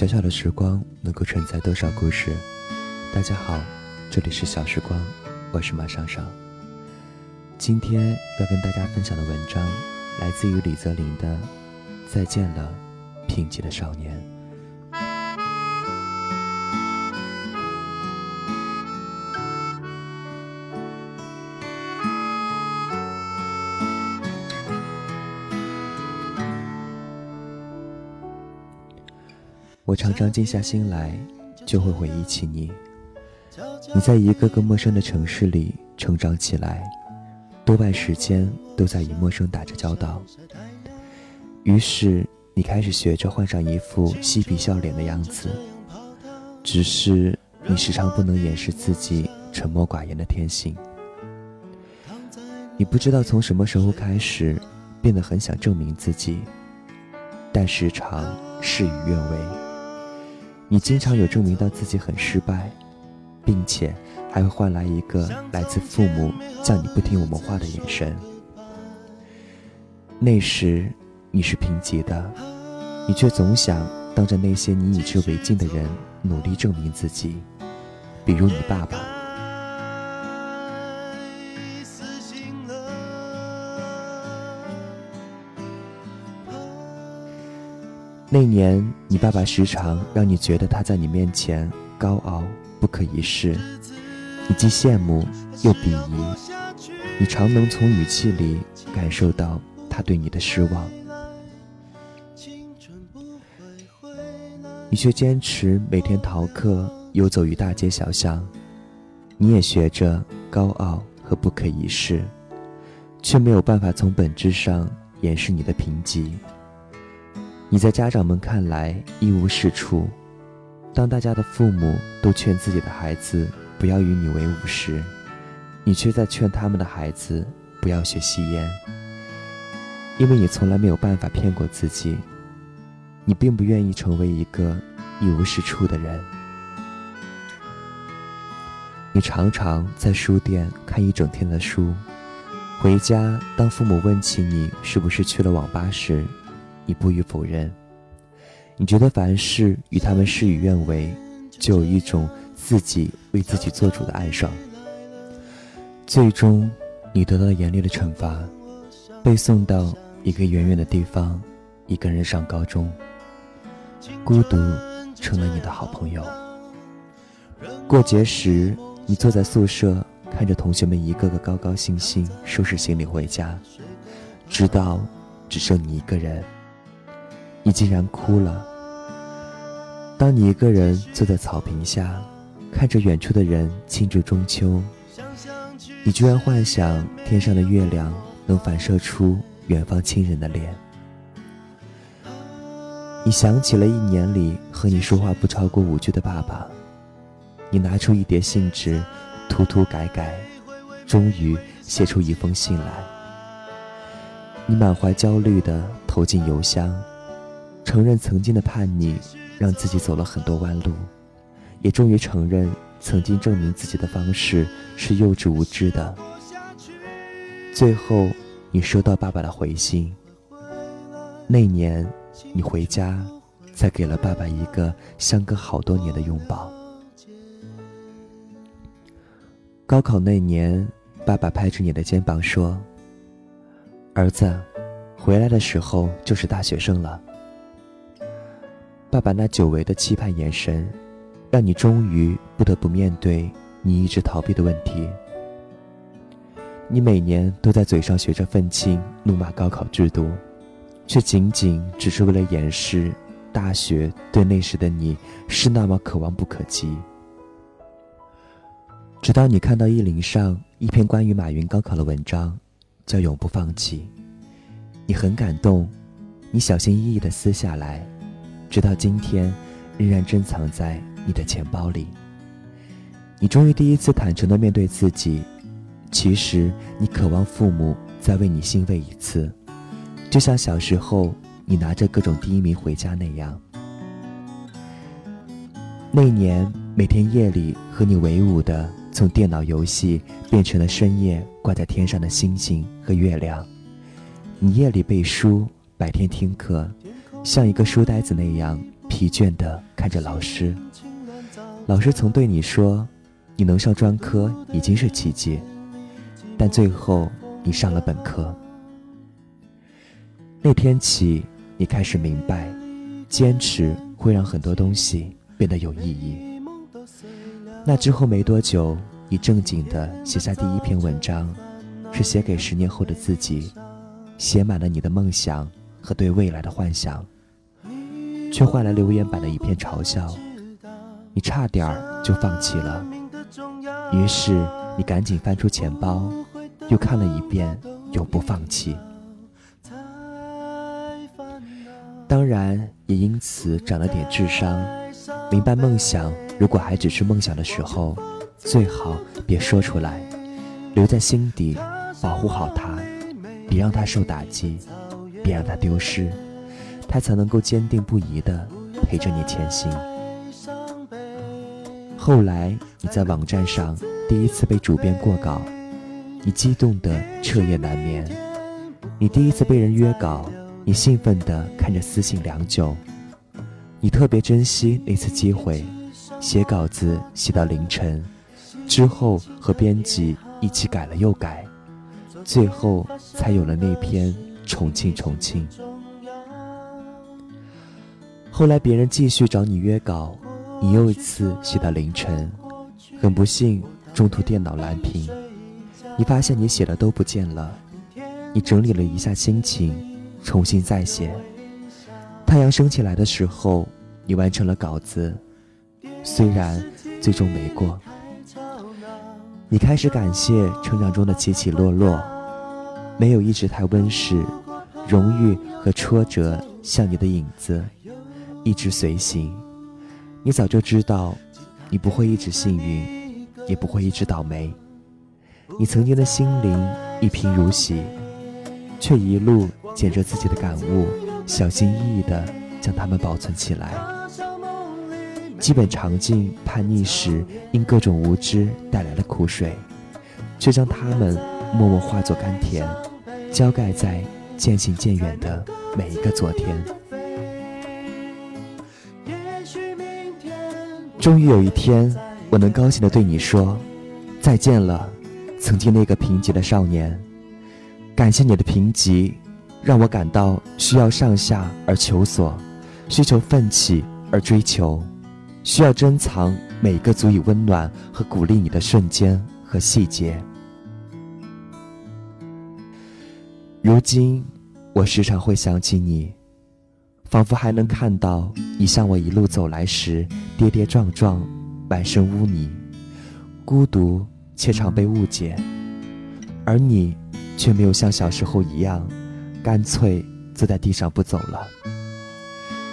小小的时光能够承载多少故事？大家好，这里是小时光，我是马尚尚。今天要跟大家分享的文章来自于李泽林的《再见了，贫瘠的少年》。我常常静下心来，就会回忆起你。你在一个个陌生的城市里成长起来，多半时间都在与陌生打着交道。于是你开始学着换上一副嬉皮笑脸的样子，只是你时常不能掩饰自己沉默寡言的天性。你不知道从什么时候开始，变得很想证明自己，但时常事与愿违。你经常有证明到自己很失败，并且还会换来一个来自父母叫你不听我们话的眼神。那时你是贫瘠的，你却总想当着那些你以之为敬的人努力证明自己，比如你爸爸。那年，你爸爸时常让你觉得他在你面前高傲不可一世，你既羡慕又鄙夷，你常能从语气里感受到他对你的失望。你却坚持每天逃课，游走于大街小巷，你也学着高傲和不可一世，却没有办法从本质上掩饰你的贫瘠。你在家长们看来一无是处，当大家的父母都劝自己的孩子不要与你为伍时，你却在劝他们的孩子不要学吸烟。因为你从来没有办法骗过自己，你并不愿意成为一个一无是处的人。你常常在书店看一整天的书，回家当父母问起你是不是去了网吧时，你不予否认，你觉得凡事与他们事与愿违，就有一种自己为自己做主的暗爽。最终，你得到了严厉的惩罚，被送到一个远远的地方，一个人上高中。孤独成了你的好朋友。过节时，你坐在宿舍，看着同学们一个个高高兴兴收拾行李回家，直到只剩你一个人。你竟然哭了。当你一个人坐在草坪下，看着远处的人庆祝中秋，你居然幻想天上的月亮能反射出远方亲人的脸。你想起了一年里和你说话不超过五句的爸爸，你拿出一叠信纸，涂涂改改，终于写出一封信来。你满怀焦虑地投进邮箱。承认曾经的叛逆，让自己走了很多弯路，也终于承认曾经证明自己的方式是幼稚无知的。最后，你收到爸爸的回信。那年，你回家，才给了爸爸一个相隔好多年的拥抱。高考那年，爸爸拍着你的肩膀说：“儿子，回来的时候就是大学生了。”爸爸那久违的期盼眼神，让你终于不得不面对你一直逃避的问题。你每年都在嘴上学着愤青，怒骂高考制度，却仅仅只是为了掩饰大学对那时的你是那么可望不可及。直到你看到意林上一篇关于马云高考的文章，叫《永不放弃》，你很感动，你小心翼翼地撕下来。直到今天，仍然珍藏在你的钱包里。你终于第一次坦诚地面对自己，其实你渴望父母再为你欣慰一次，就像小时候你拿着各种第一名回家那样。那年每天夜里和你为伍的，从电脑游戏变成了深夜挂在天上的星星和月亮。你夜里背书，白天听课。像一个书呆子那样疲倦地看着老师。老师曾对你说：“你能上专科已经是奇迹。”但最后你上了本科。那天起，你开始明白，坚持会让很多东西变得有意义。那之后没多久，你正经地写下第一篇文章，是写给十年后的自己，写满了你的梦想和对未来的幻想，却换来留言板的一片嘲笑。你差点儿就放弃了，于是你赶紧翻出钱包，又看了一遍，永不放弃。当然，也因此长了点智商，明白梦想如果还只是梦想的时候，最好别说出来，留在心底，保护好它，别让它受打击，别让它丢失，他才能够坚定不移地陪着你前行。后来你在网站上第一次被主编过稿，你激动得彻夜难眠；你第一次被人约稿，你兴奋地看着私信良久；你特别珍惜那次机会，写稿子写到凌晨，之后和编辑一起改了又改，最后才有了那篇《重庆重庆》。后来别人继续找你约稿。你又一次写到凌晨，很不幸，中途电脑蓝屏。你发现你写的都不见了，你整理了一下心情，重新再写。太阳升起来的时候，你完成了稿子，虽然最终没过。你开始感谢成长中的起起落落，没有一直太温室，荣誉和挫折像你的影子，一直随行。你早就知道，你不会一直幸运，也不会一直倒霉。你曾经的心灵一贫如洗，却一路捡着自己的感悟，小心翼翼地将它们保存起来。基本尝尽叛逆时因各种无知带来的苦水，却将它们默默化作甘甜，浇盖在渐行渐远的每一个昨天。终于有一天，我能高兴地对你说：“再见了，曾经那个贫瘠的少年。感谢你的贫瘠，让我感到需要上下而求索，需求奋起而追求，需要珍藏每个足以温暖和鼓励你的瞬间和细节。如今，我时常会想起你。”仿佛还能看到你向我一路走来时跌跌撞撞，满身污泥，孤独且常被误解，而你却没有像小时候一样，干脆坐在地上不走了。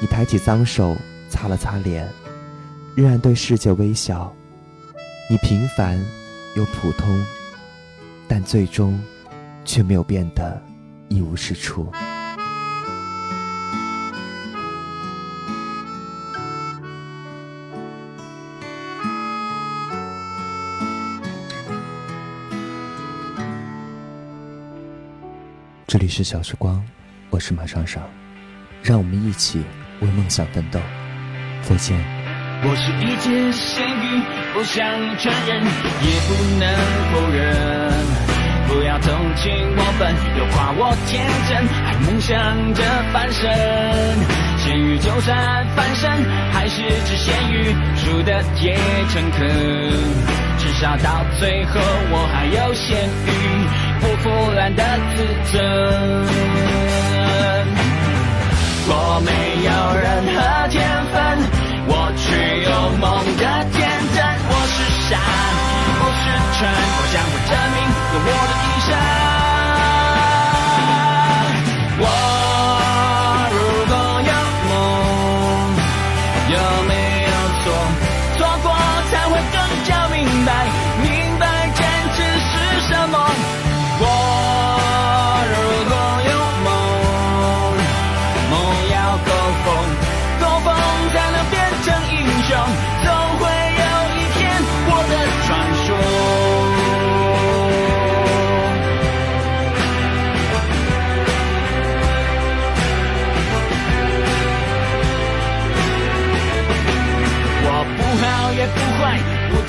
你抬起脏手擦了擦脸，仍然对世界微笑。你平凡又普通，但最终却没有变得一无是处。这里是小时光，我是马上上，让我们一起为梦想奋斗。再见。我是一只咸鱼，不想承认，也不能否认。不要同情我笨，又夸我天真，还梦想着翻身。咸鱼就算翻身，还是只咸鱼，输的也诚恳。至少到最后，我还有咸鱼。不腐烂的自尊，我没有任何天分，我却有梦的天真。我是傻，不是蠢，我将会证明用我的一生。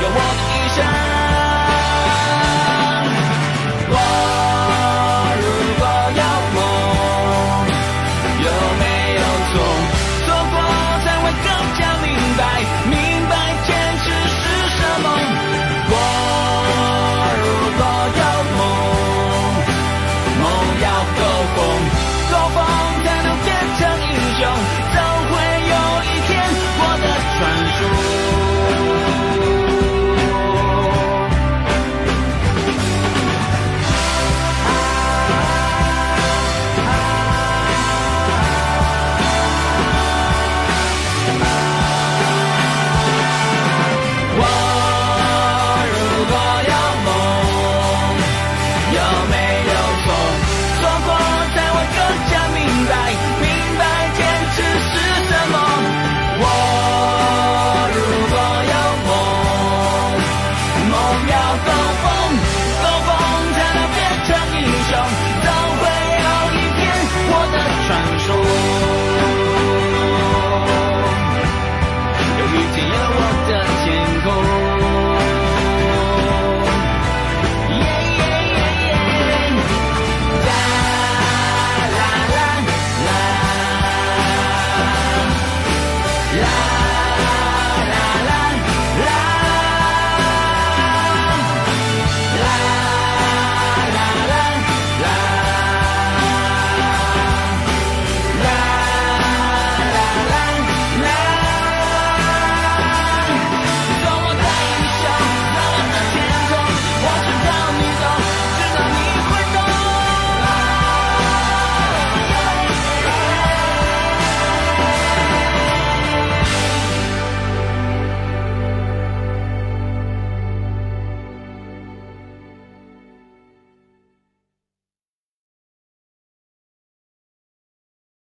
有我一。